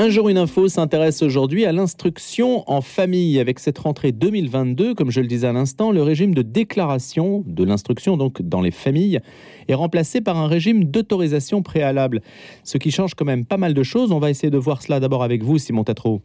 Un jour, une info s'intéresse aujourd'hui à l'instruction en famille. Avec cette rentrée 2022, comme je le disais à l'instant, le régime de déclaration de l'instruction, donc dans les familles, est remplacé par un régime d'autorisation préalable. Ce qui change quand même pas mal de choses. On va essayer de voir cela d'abord avec vous, Simon Tatro.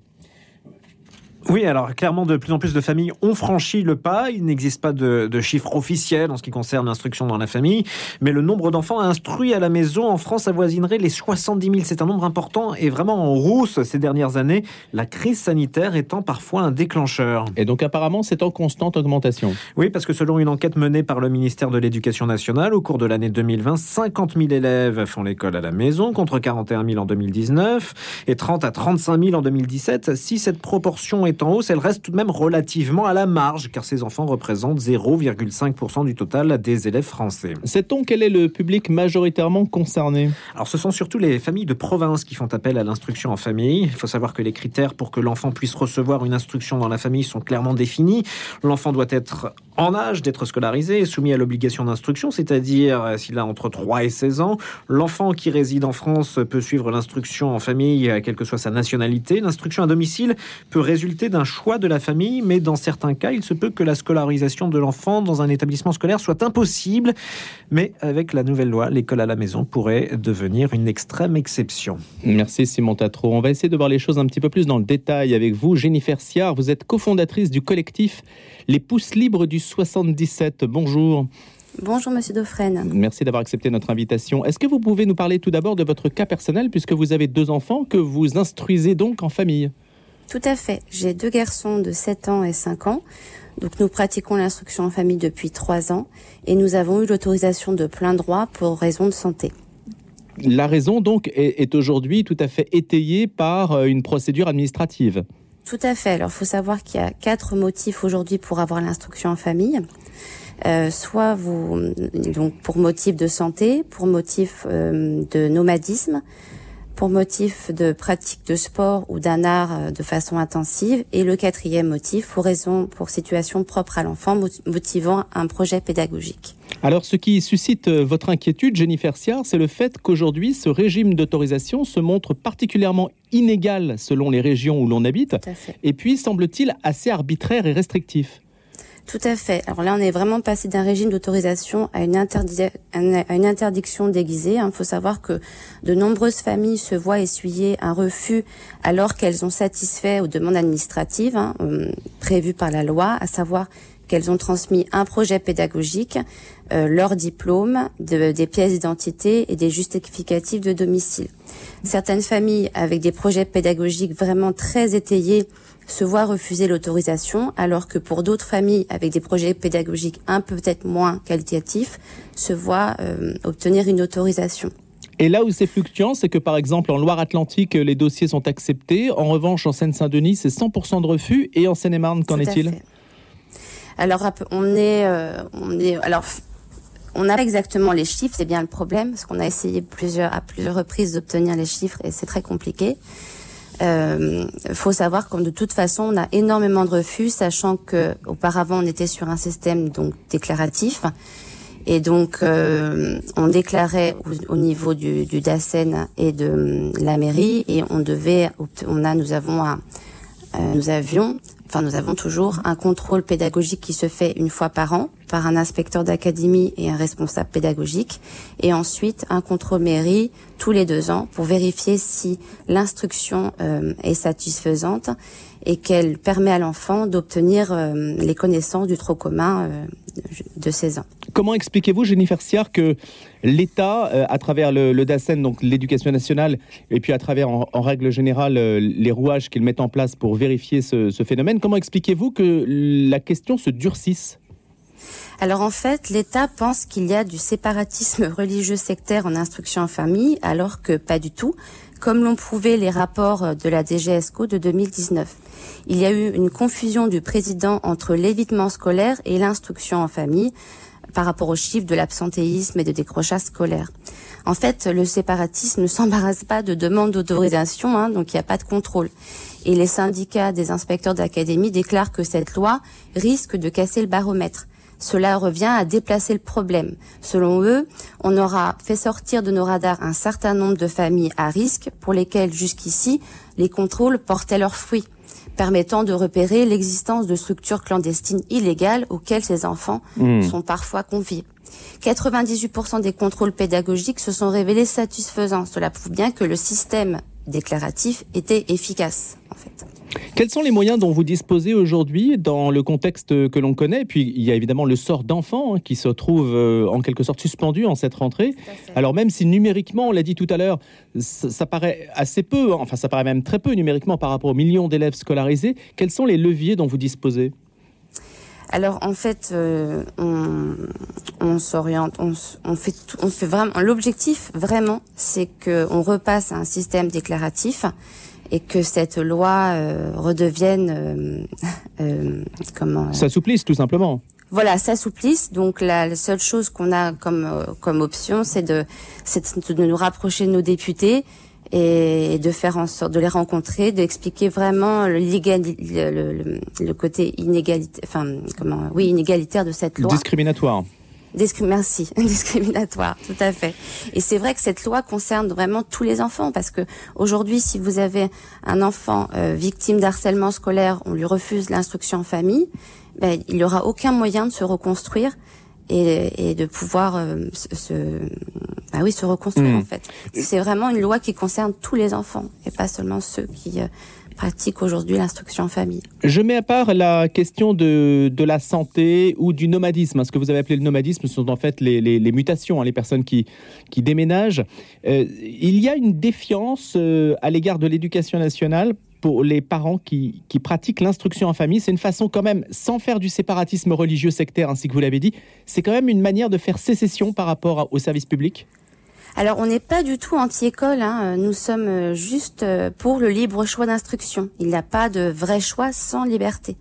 Oui, alors clairement, de plus en plus de familles ont franchi le pas. Il n'existe pas de, de, chiffres officiels en ce qui concerne l'instruction dans la famille, mais le nombre d'enfants instruits à la maison en France avoisinerait les 70 000. C'est un nombre important et vraiment en rousse ces dernières années, la crise sanitaire étant parfois un déclencheur. Et donc apparemment, c'est en constante augmentation. Oui, parce que selon une enquête menée par le ministère de l'Éducation nationale, au cours de l'année 2020, 50 000 élèves font l'école à la maison, contre 41 000 en 2019 et 30 à 35 000 en 2017. Si cette proportion est en hausse, elle reste tout de même relativement à la marge, car ces enfants représentent 0,5% du total des élèves français. Sait-on quel est le public majoritairement concerné? Alors ce sont surtout les familles de province qui font appel à l'instruction en famille. Il faut savoir que les critères pour que l'enfant puisse recevoir une instruction dans la famille sont clairement définis. L'enfant doit être en âge d'être scolarisé et soumis à l'obligation d'instruction, c'est-à-dire euh, s'il a entre 3 et 16 ans. L'enfant qui réside en France peut suivre l'instruction en famille, euh, quelle que soit sa nationalité. L'instruction à domicile peut résulter d'un choix de la famille, mais dans certains cas, il se peut que la scolarisation de l'enfant dans un établissement scolaire soit impossible. Mais avec la nouvelle loi, l'école à la maison pourrait devenir une extrême exception. Merci Simon Tatro. On va essayer de voir les choses un petit peu plus dans le détail avec vous. Jennifer Siard, vous êtes cofondatrice du collectif Les Pouces Libres du 77. Bonjour. Bonjour Monsieur Dauphren. Merci d'avoir accepté notre invitation. Est-ce que vous pouvez nous parler tout d'abord de votre cas personnel puisque vous avez deux enfants que vous instruisez donc en famille? Tout à fait. J'ai deux garçons de 7 ans et 5 ans. Donc nous pratiquons l'instruction en famille depuis 3 ans et nous avons eu l'autorisation de plein droit pour raison de santé. La raison donc est, aujourd'hui tout à fait étayée par euh, une procédure administrative. Tout à fait. Alors il faut savoir qu'il y a quatre motifs aujourd'hui pour avoir l'instruction en famille. Euh, soit vous donc pour motif de santé, pour motif euh, de nomadisme, pour motif de pratique de sport ou d'un art euh, de façon intensive. Et le quatrième motif pour raison, pour situation propre à l'enfant, motivant un projet pédagogique. Alors, ce qui suscite euh, votre inquiétude, Jennifer Siard, c'est le fait qu'aujourd'hui, ce régime d'autorisation se montre particulièrement inégal selon les régions où l'on habite, et puis, semble-t-il, assez arbitraire et restrictif. Tout à fait. Alors là, on est vraiment passé d'un régime d'autorisation à, une interdiction déguisée. Il faut savoir que de nombreuses familles se voient essuyer un refus alors qu'elles ont satisfait aux demandes administratives hein, euh, prévues par la loi, à savoir qu'elles ont transmis un projet pédagogique, euh, leur diplôme, des pièces d'identité et des justificatifs de domicile. Certaines familles avec des projets pédagogiques vraiment très étayés se voient refuser l'autorisation, alors que pour d'autres familles avec des projets pédagogiques un peu peut-être moins qualitatifs, se voient euh, obtenir une autorisation. Et là où c'est fluctuant, c'est que par exemple en Loire-Atlantique, les dossiers sont acceptés. En revanche, en Seine-Saint-Denis, c'est 100% de refus. Et en Seine-et-Marne, qu'en est-il? Alors on est, euh, on est, alors on a exactement les chiffres, c'est bien le problème, parce qu'on a essayé plusieurs, à plusieurs reprises d'obtenir les chiffres et c'est très compliqué. Il euh, faut savoir que de toute façon, on a énormément de refus, sachant que auparavant on était sur un système donc déclaratif. Et donc, euh, on déclarait au, niveau du, du DACEN et de la mairie, et on devait, on a, nous avons un, euh, nous avions, enfin nous avons toujours un contrôle pédagogique qui se fait une fois par an par un inspecteur d'académie et un responsable pédagogique, et ensuite un contrôle mairie tous les deux ans pour vérifier si l'instruction euh, est satisfaisante et qu'elle permet à l'enfant d'obtenir euh, les connaissances du trop commun euh, de 16 ans. Comment expliquez-vous, Jennifer Siard, que l'État, euh, à travers le, le DACEN, donc l'éducation nationale, et puis à travers, en, règle générale, les rouages qu'il met en place pour vérifier ce, ce phénomène, comment expliquez-vous que la question se durcisse? Alors en fait, l'État pense qu'il y a du séparatisme religieux sectaire en instruction en famille, alors que pas du tout, comme l'ont prouvé les rapports de la DGSCO de 2019. Il y a eu une confusion du président entre l'évitement scolaire et l'instruction en famille par rapport aux chiffres de l'absentéisme et de décrochage scolaire. En fait, le séparatisme ne s'embarrasse pas de demande d'autorisation, hein, donc il n'y a pas de contrôle. Et les syndicats des inspecteurs d'académie déclarent que cette loi risque de casser le baromètre cela revient à déplacer le problème. Selon eux, on aura fait sortir de nos radars un certain nombre de familles à risque pour lesquelles jusqu'ici les contrôles portaient leurs fruits, permettant de repérer l'existence de structures clandestines illégales auxquelles ces enfants Hmm. sont parfois conviés. 98% des contrôles pédagogiques se sont révélés satisfaisants. Cela prouve bien que le système déclaratif était efficace, en fait. Quels sont les moyens dont vous disposez aujourd'hui dans le contexte que l'on connaît? Et puis, il y a évidemment le sort d'enfants hein, qui se trouve euh, en quelque sorte suspendu en cette rentrée. Alors, même si numériquement, on l'a dit tout à l'heure, ça, ça paraît assez peu, hein, enfin, ça paraît même très peu numériquement par rapport aux millions d'élèves scolarisés, quels sont les leviers dont vous disposez? Alors en fait, euh, on, on s'oriente, on, fait, tout- on fait vraiment. L'objectif vraiment, c'est que on repasse à un système déclaratif et que cette loi euh, redevienne euh, euh, comment S'assouplissent tout simplement. voilà, s'assouplisse. Donc la, la seule chose qu'on a comme euh, comme option, c'est de c'est de nous rapprocher de nos députés et de faire en sorte de les rencontrer, d'expliquer vraiment le, le, le- le- côté inégalitaire, enfin comment, oui inégalitaire de cette loi. Discriminatoire. Merci, discriminatoire, tout à fait. Et c'est vrai que cette loi concerne vraiment tous les enfants parce que aujourd'hui, si vous avez un enfant euh, victime d'harcèlement scolaire, on lui refuse l'instruction en famille, ben, il n'aura aucun moyen de se reconstruire et, et de pouvoir euh, se, se- ah oui, se reconstruire Mm. en fait. C'est vraiment une loi qui concerne tous les enfants et pas seulement ceux qui euh, pratiquent aujourd'hui l'instruction en famille. Je mets à part la question de, de la santé ou du nomadisme. Ce que vous avez appelé le nomadisme ce sont en fait les, les- mutations, hein, les personnes qui, qui déménagent. Euh, il y a une défiance euh, à l'égard de l'éducation nationale pour les parents qui, qui pratiquent l'instruction en famille. C'est une façon quand même, sans faire du séparatisme religieux sectaire, ainsi que vous l'avez dit, c'est quand même une manière de faire sécession par rapport au service public? Alors, on n'est pas du tout anti-école. Hein. Nous sommes euh, juste euh, pour le libre choix d'instruction. Il n'y a pas de vrai choix sans liberté.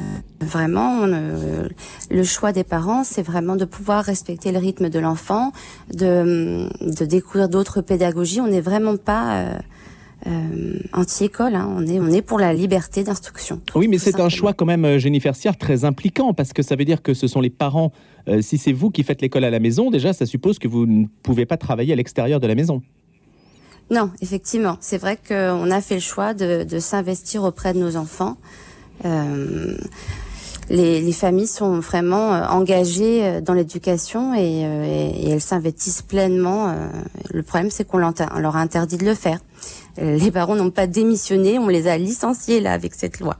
Euh, vraiment, euh, le choix des parents, c'est vraiment de pouvoir respecter le rythme de l'enfant, de, de découvrir d'autres pédagogies. On n'est vraiment pas euh, euh, anti-école. Hein. On est on est pour la liberté d'instruction. Oui, mais c'est un choix quand même, euh, Jennifer très impliquant, parce que ça veut dire que ce sont les parents. euh, si c'est vous qui faites l'école à la maison, déjà, ça suppose que vous ne pouvez pas travailler à l'extérieur de la maison. Non, effectivement, c'est vrai qu'on a fait le choix de, de s'investir auprès de nos enfants. Euh, les, les familles sont vraiment engagées dans l'éducation et, et- et elles s'investissent pleinement. Le problème, c'est qu'on leur a interdit de le faire. Euh, Les parents n'ont pas démissionné, on les a licenciés là avec cette loi.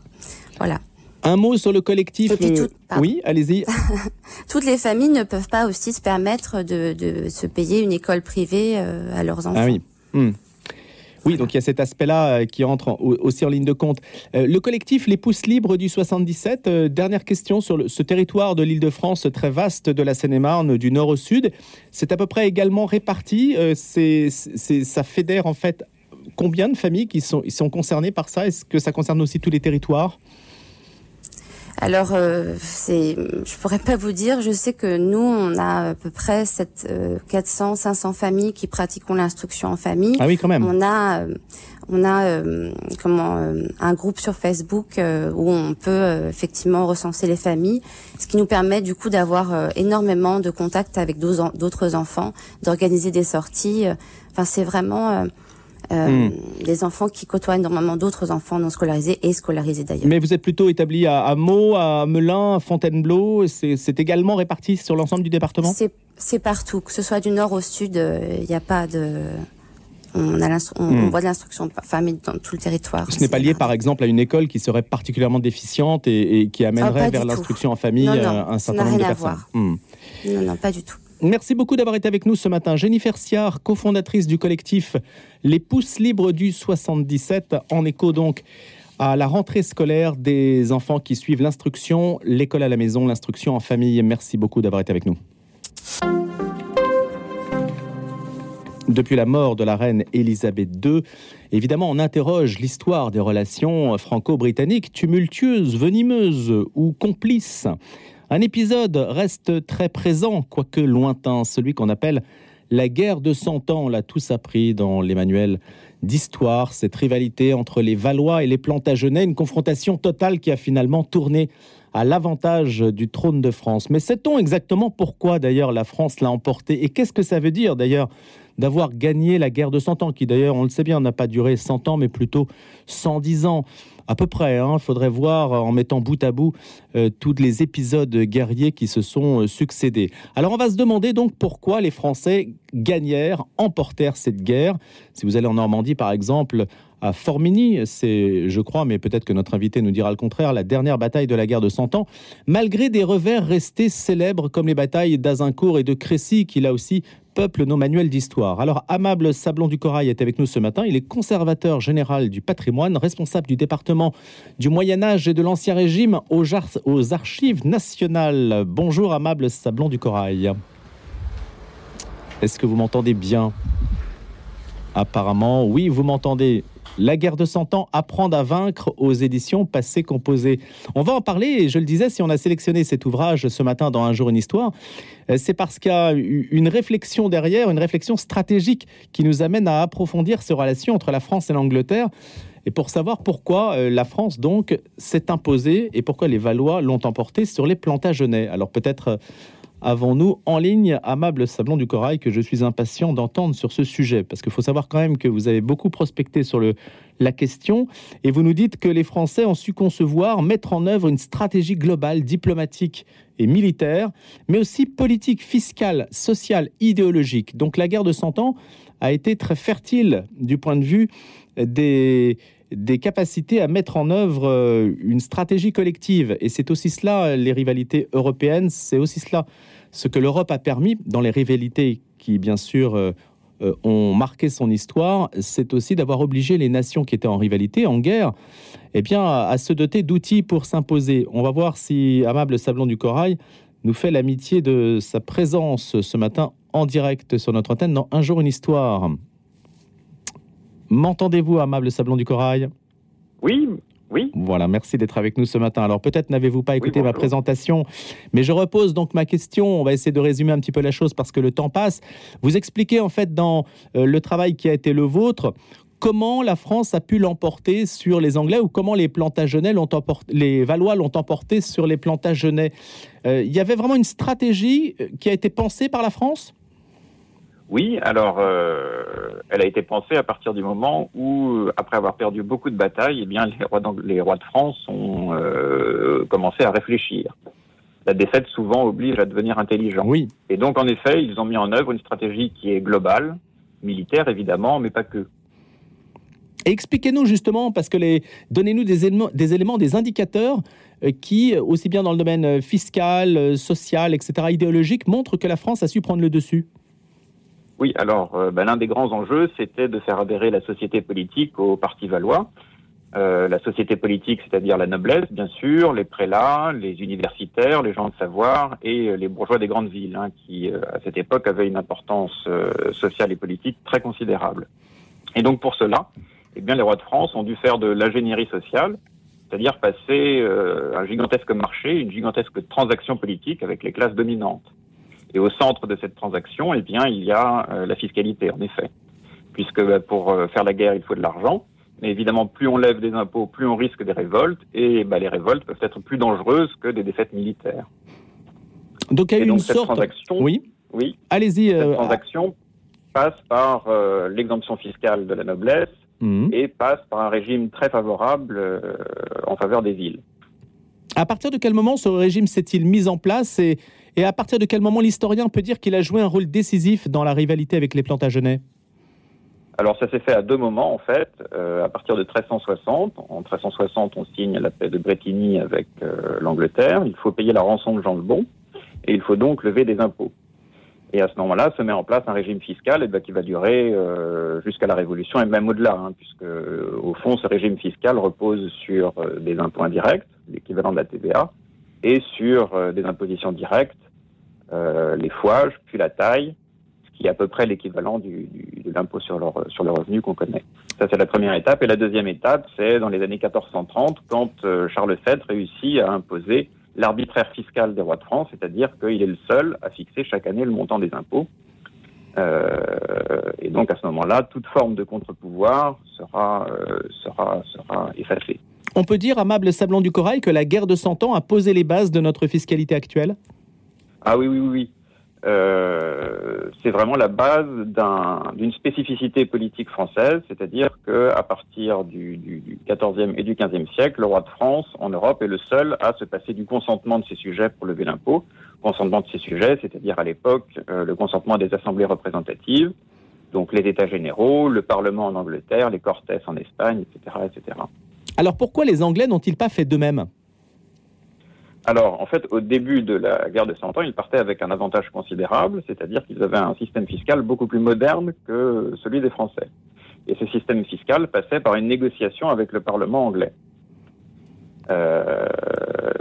Voilà. Un mot sur le collectif. Euh, tout- oui, allez-y. Toutes les familles ne peuvent pas aussi se permettre de, de se payer une école privée euh, à leurs enfants. Ah oui. Hmm. Oui, donc il y a cet aspect-là qui entre en- au- aussi en ligne de compte. Le collectif Les Pousses Libres du 77, euh, dernière question sur ce territoire de l'île de France très vaste de la Seine-et-Marne du nord au sud. C'est à peu près également réparti. c'est- ça fédère en fait combien de familles qui sont, concernées par ça? Est-ce que ça concerne aussi tous les territoires? Alors, euh, c'est, je pourrais pas vous dire. Je sais que nous, on a à peu près euh, 400, 500 familles qui pratiquent l'instruction en famille. Ah oui, quand même. On a, euh, on a euh, comment euh, un groupe sur Facebook euh, où on peut effectivement recenser les familles, ce qui nous permet du coup d'avoir énormément de contacts avec d'autres en- d'autres enfants, d'organiser des sorties. Enfin, c'est vraiment euh, euh, des enfants qui côtoient énormément d'autres enfants non scolarisés et scolarisés d'ailleurs. Mais vous êtes plutôt établi à, à Meaux, à Melun, à Fontainebleau. C'est, également réparti sur l'ensemble du département? C'est partout, que ce soit du nord au sud, il n'y a pas de. On, a l'instru- on, Hmm. on voit de l'instruction famille dans tout le territoire. Ce n'est pas lié, par exemple, à une école qui serait particulièrement déficiente et, et qui amènerait Ah, pas vers l'instruction en famille Non, non, euh, un certain nombre de personnes. Hmm. Non, non, pas du tout. Merci beaucoup d'avoir été avec nous ce matin. Jennifer Siard, cofondatrice du collectif Les Pousses Libres du 77, en écho donc à la rentrée scolaire des enfants qui suivent l'instruction, l'école à la maison, l'instruction en famille. Merci beaucoup d'avoir été avec nous. Depuis la mort de la reine Élisabeth II, évidemment, on interroge l'histoire des relations franco-britanniques tumultueuses, venimeuses ou complices. Un épisode reste très présent, quoique lointain, celui qu'on appelle La guerre de Cent Ans, on l'a tous appris dans les manuels d'histoire, cette rivalité entre les Valois et les Plantagenets, une confrontation totale qui a finalement tourné à l'avantage du trône de France. Mais sait-on exactement pourquoi d'ailleurs la France l'a emporté? Et qu'est-ce que ça veut dire d'ailleurs d'avoir gagné la guerre de Cent Ans, qui d'ailleurs, on le sait bien, n'a pas duré 100 ans, mais plutôt 110 ans? À peu près. Il hein. faudrait voir en mettant bout à bout euh, tous les épisodes guerriers qui se sont euh, succédés. Alors on va se demander donc pourquoi les Français gagnèrent, emportèrent cette guerre. Si vous allez en Normandie par exemple, à Formigny, c'est, je crois, mais peut-être que notre invité nous dira le contraire, la dernière bataille de la guerre de Cent Ans, malgré des revers restés célèbres comme les batailles d'Azincourt et de Crécy, qui là aussi peuple nos manuels d'histoire. Alors, Amable Sablon du Corail est avec nous ce matin. Il est conservateur général du patrimoine, responsable du département du Moyen-Âge et de l'Ancien Régime aux Archives nationales. Bonjour, Amable Sablon du Corail. Est-ce que vous m'entendez bien? Apparemment, oui, vous m'entendez. La guerre de Cent Ans, apprendre à vaincre aux éditions Passé Composé. On va en parler, je le disais, si on a sélectionné cet ouvrage ce matin dans Un jour une histoire, euh, c'est parce qu'il y a une réflexion derrière, une réflexion stratégique qui nous amène à approfondir ces relations entre la France et l'Angleterre. Et pour savoir pourquoi euh, la France donc s'est imposée et pourquoi les Valois l'ont emporté sur les Plantagenets. Alors peut-être avons-nous en ligne Amable Sablon du Corail que je suis impatient d'entendre sur ce sujet? Parce qu'il faut savoir quand même que vous avez beaucoup prospecté sur la question et vous nous dites que les Français ont su concevoir, mettre en œuvre une stratégie globale, diplomatique et militaire, mais aussi politique, fiscale, sociale, idéologique. Donc la guerre de Cent Ans a été très fertile du point de vue des des capacités à mettre en œuvre euh, une stratégie collective. Et c'est aussi cela, les rivalités européennes, c'est aussi cela ce que l'Europe a permis dans les rivalités qui, bien sûr, euh, euh, ont marqué son histoire, c'est aussi d'avoir obligé les nations qui étaient en rivalité, en guerre, eh bien, à, se doter d'outils pour s'imposer. On va voir si Amable Sablon du Corail nous fait l'amitié de sa présence ce matin en direct sur notre antenne dans Un jour une histoire. M'entendez-vous, amable Sablon du Corail? Oui, oui. Voilà, merci d'être avec nous ce matin. Alors peut-être n'avez-vous pas écouté ma présentation, mais je repose donc ma question. On va essayer de résumer un petit peu la chose parce que le temps passe. Vous expliquez en fait dans euh, le travail qui a été le vôtre comment la France a pu l'emporter sur les Anglais ou comment les Plantagenets l'ont emporté, les Valois l'ont emporté sur les Plantagenets. Euh, il y avait vraiment une stratégie euh, qui a été pensée par la France? Oui, alors euh, elle a été pensée à partir du moment où, après avoir perdu beaucoup de batailles, eh bien les rois, les rois de France ont euh, commencé à réfléchir. La défaite souvent oblige à devenir intelligent. Oui. Et donc en effet, ils ont mis en œuvre une stratégie qui est globale, militaire évidemment, mais pas que. Expliquez-nous justement, parce que les, donnez-nous des éléments, des éléments, des indicateurs euh, qui, aussi bien dans le domaine fiscal, social, etc., idéologique, montrent que la France a su prendre le dessus. Oui, alors euh, ben, l'un des grands enjeux, c'était de faire adhérer la société politique au parti valois. Euh, la société politique, c'est-à-dire la noblesse, bien sûr, les prélats, les universitaires, les gens de savoir et euh, les bourgeois des grandes villes, hein, qui à cette époque avaient une importance sociale et politique très considérable. Et donc pour cela, eh bien, les rois de France ont dû faire de l'ingénierie sociale, c'est-à-dire passer un gigantesque marché, une gigantesque transaction politique avec les classes dominantes. Et au centre de cette transaction, eh bien, il y a euh, la fiscalité, en effet. Puisque bah, pour euh, faire la guerre, il faut de l'argent. Mais évidemment, plus on lève des impôts, plus on risque des révoltes. Et bah, les révoltes peuvent être plus dangereuses que des défaites militaires. Donc il y a une sorte... Transaction, oui. Oui. Allez-y. Cette euh, transaction passe par l'exemption fiscale de la noblesse mhm. et passe par un régime très favorable en faveur des villes. À partir de quel moment ce régime s'est-il mis en place et, et à partir de quel moment l'historien peut dire qu'il a joué un rôle décisif dans la rivalité avec les Plantagenets? Alors ça s'est fait à deux moments en fait. Euh, à partir de 1360, en 1360 on signe la paix de Bretigny avec euh, l'Angleterre. Il faut payer la rançon de Jean le Bon et il faut donc lever des impôts. Et à ce moment-là se met en place un régime fiscal et ben, qui va durer euh, jusqu'à la Révolution et même au-delà, hein, puisque au fond ce régime fiscal repose sur des impôts indirects, l'équivalent de la TVA, et sur des impositions directes euh, les fouages, puis la taille, ce qui est à peu près l'équivalent de l'impôt sur le, sur le revenu qu'on connaît. Ça, c'est la première étape. Et la deuxième étape, c'est dans les années 1430, quand euh, Charles VII réussit à imposer l'arbitraire fiscal des rois de France, c'est-à-dire qu'il est le seul à fixer chaque année le montant des impôts. et donc à ce moment-là, toute forme de contre-pouvoir sera, sera, sera effacée. On peut dire, Amable Sablon du Corail, que la guerre de Cent Ans a posé les bases de notre fiscalité actuelle? Ah oui, oui, oui. oui. Euh, c'est vraiment la base d'une spécificité politique française, c'est-à-dire qu'à partir du, du, 14e et du 15e siècle, le roi de France en Europe est le seul à se passer du consentement de ses sujets pour lever l'impôt. Consentement de ses sujets, c'est-à-dire à, l'époque euh, le consentement des assemblées représentatives, donc les États généraux, le Parlement en Angleterre, les Cortes en Espagne, etc., etc. Alors pourquoi les Anglais n'ont-ils pas fait d'eux-mêmes alors, en fait, au début de la guerre de Cent Ans, ils partaient avec un avantage considérable, c'est-à-dire qu'ils avaient un système fiscal beaucoup plus moderne que celui des Français. Et ce système fiscal passait par une négociation avec le Parlement anglais. Euh,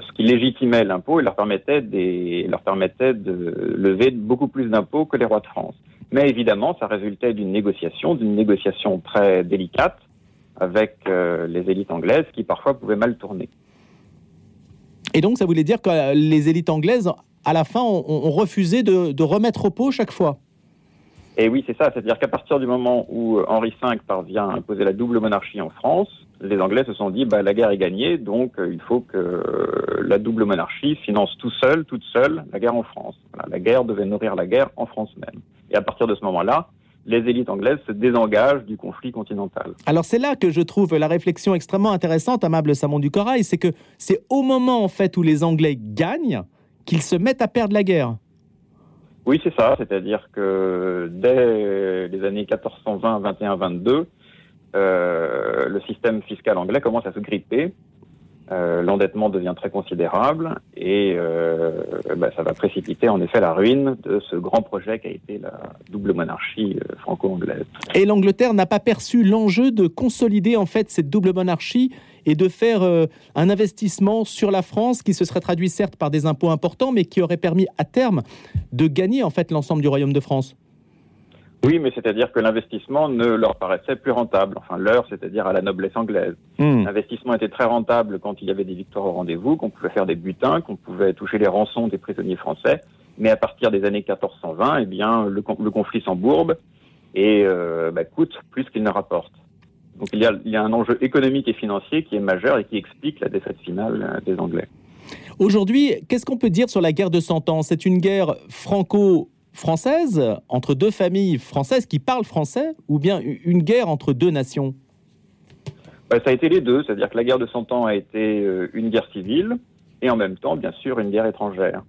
ce qui légitimait l'impôt et leur permettait, de lever beaucoup plus d'impôts que les rois de France. Mais évidemment, ça résultait d'une négociation, d'une négociation très délicate avec euh, les élites anglaises qui parfois pouvaient mal tourner. Et donc, ça voulait dire que les élites anglaises, à la fin, ont, refusé de, remettre au pot chaque fois. Et oui, c'est ça. C'est-à-dire qu'à partir du moment où Henri V parvient à imposer la double monarchie en France, les Anglais se sont dit, bah, la guerre est gagnée, donc euh, il faut que la double monarchie finance tout seul, toute seule, la guerre en France. la guerre devait nourrir la guerre en France même. Et à partir de ce moment-là, les élites anglaises se désengagent du conflit continental. Alors c'est là que je trouve la réflexion extrêmement intéressante, amable Samon du Corail, c'est que c'est au moment en fait où les Anglais gagnent qu'ils se mettent à perdre la guerre. Oui, c'est ça, c'est-à-dire que dès les années 1420, 21, 22, le système fiscal anglais commence à se gripper euh, l'endettement devient très considérable et euh, bah, ça va précipiter en effet la ruine de ce grand projet qui a été la double monarchie euh, franco-anglaise. Et l'Angleterre n'a pas perçu l'enjeu de consolider en fait cette double monarchie et de faire un investissement sur la France qui se serait traduit certes par des impôts importants mais qui aurait permis à terme de gagner en fait l'ensemble du royaume de France. Oui, mais c'est-à-dire que l'investissement ne leur paraissait plus rentable. Enfin, leur, c'est-à-dire à la noblesse anglaise. Hmm. L'investissement était très rentable quand il y avait des victoires au rendez-vous, qu'on pouvait faire des butins, qu'on pouvait toucher les rançons des prisonniers français. Mais à partir des années 1420, eh bien, le, conflit s'embourbe et euh, bah, coûte plus qu'il ne rapporte. Donc il y, a, il y a un enjeu économique et financier qui est majeur et qui explique la défaite finale euh, des Anglais. Aujourd'hui, qu'est-ce qu'on peut dire sur la guerre de Cent Ans? C'est une guerre franco française entre deux familles françaises qui parlent français ou bien une guerre entre deux nations? Bah, Ça a été les deux, c'est-à-dire que la guerre de Cent Ans a été euh, une guerre civile et en même temps, bien sûr, une guerre étrangère.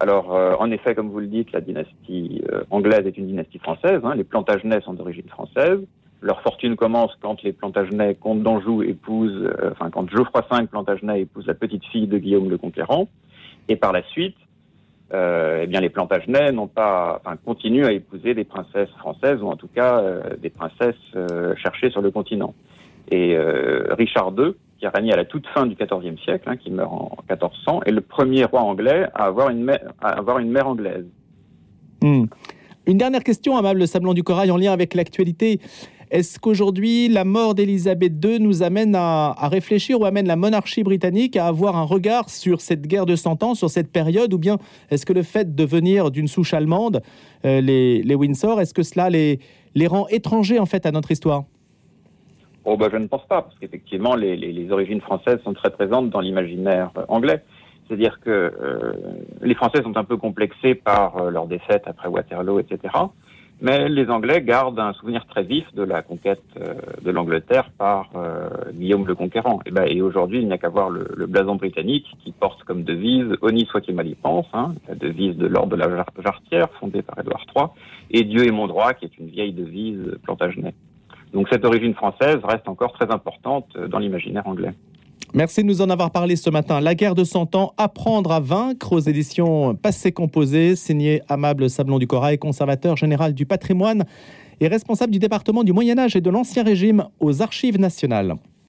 Alors, euh, en effet, comme vous le dites, la dynastie euh, anglaise est une dynastie française. Hein. les Plantagenets sont d'origine française. Leur fortune commence quand les Plantagenets, comte d'Anjou, épousent, enfin, quand Geoffroy V Plantagenet épouse la petite fille de Guillaume le Conquérant. Et par la suite, euh, eh bien les Plantagenets n'ont pas, continuent à épouser des princesses françaises ou en tout cas euh, des princesses euh, cherchées sur le continent. Et Richard II, qui a régné à la toute fin du XIVe siècle, hein, qui meurt en 1400, est le premier roi anglais à avoir une mère, à avoir une mère anglaise. Hmm. Une dernière question, amable Sablon du Corail, en lien avec l'actualité. Est-ce qu'aujourd'hui, la mort d'Élisabeth II nous amène à, réfléchir ou amène la monarchie britannique à avoir un regard sur cette guerre de Cent Ans, sur cette période Ou bien est-ce que le fait de venir d'une souche allemande, euh, les, Windsor, est-ce que cela les, les rend étrangers en fait à notre histoire? Oh bah, je ne pense pas, parce qu'effectivement, les, origines françaises sont très présentes dans l'imaginaire anglais. C'est-à-dire que euh, les Français sont un peu complexés par euh, leur défaite après Waterloo, etc. Mais les Anglais gardent un souvenir très vif de la conquête euh, de l'Angleterre par euh, Guillaume le Conquérant. Et, ben, et aujourd'hui, il n'y a qu'à voir le, blason britannique qui porte comme devise Honi soit qu'il mal y pense, hein, la devise de l'ordre de la Jarretière, fondée par Édouard III, et Dieu est mon droit, qui est une vieille devise plantagenet. Donc cette origine française reste encore très importante dans l'imaginaire anglais. Merci de nous en avoir parlé ce matin. La guerre de 100 ans, apprendre à vaincre aux éditions Passé Composé, signé Amable Sablon du Corail, conservateur général du patrimoine et responsable du département du Moyen Âge et de l'Ancien Régime aux Archives nationales.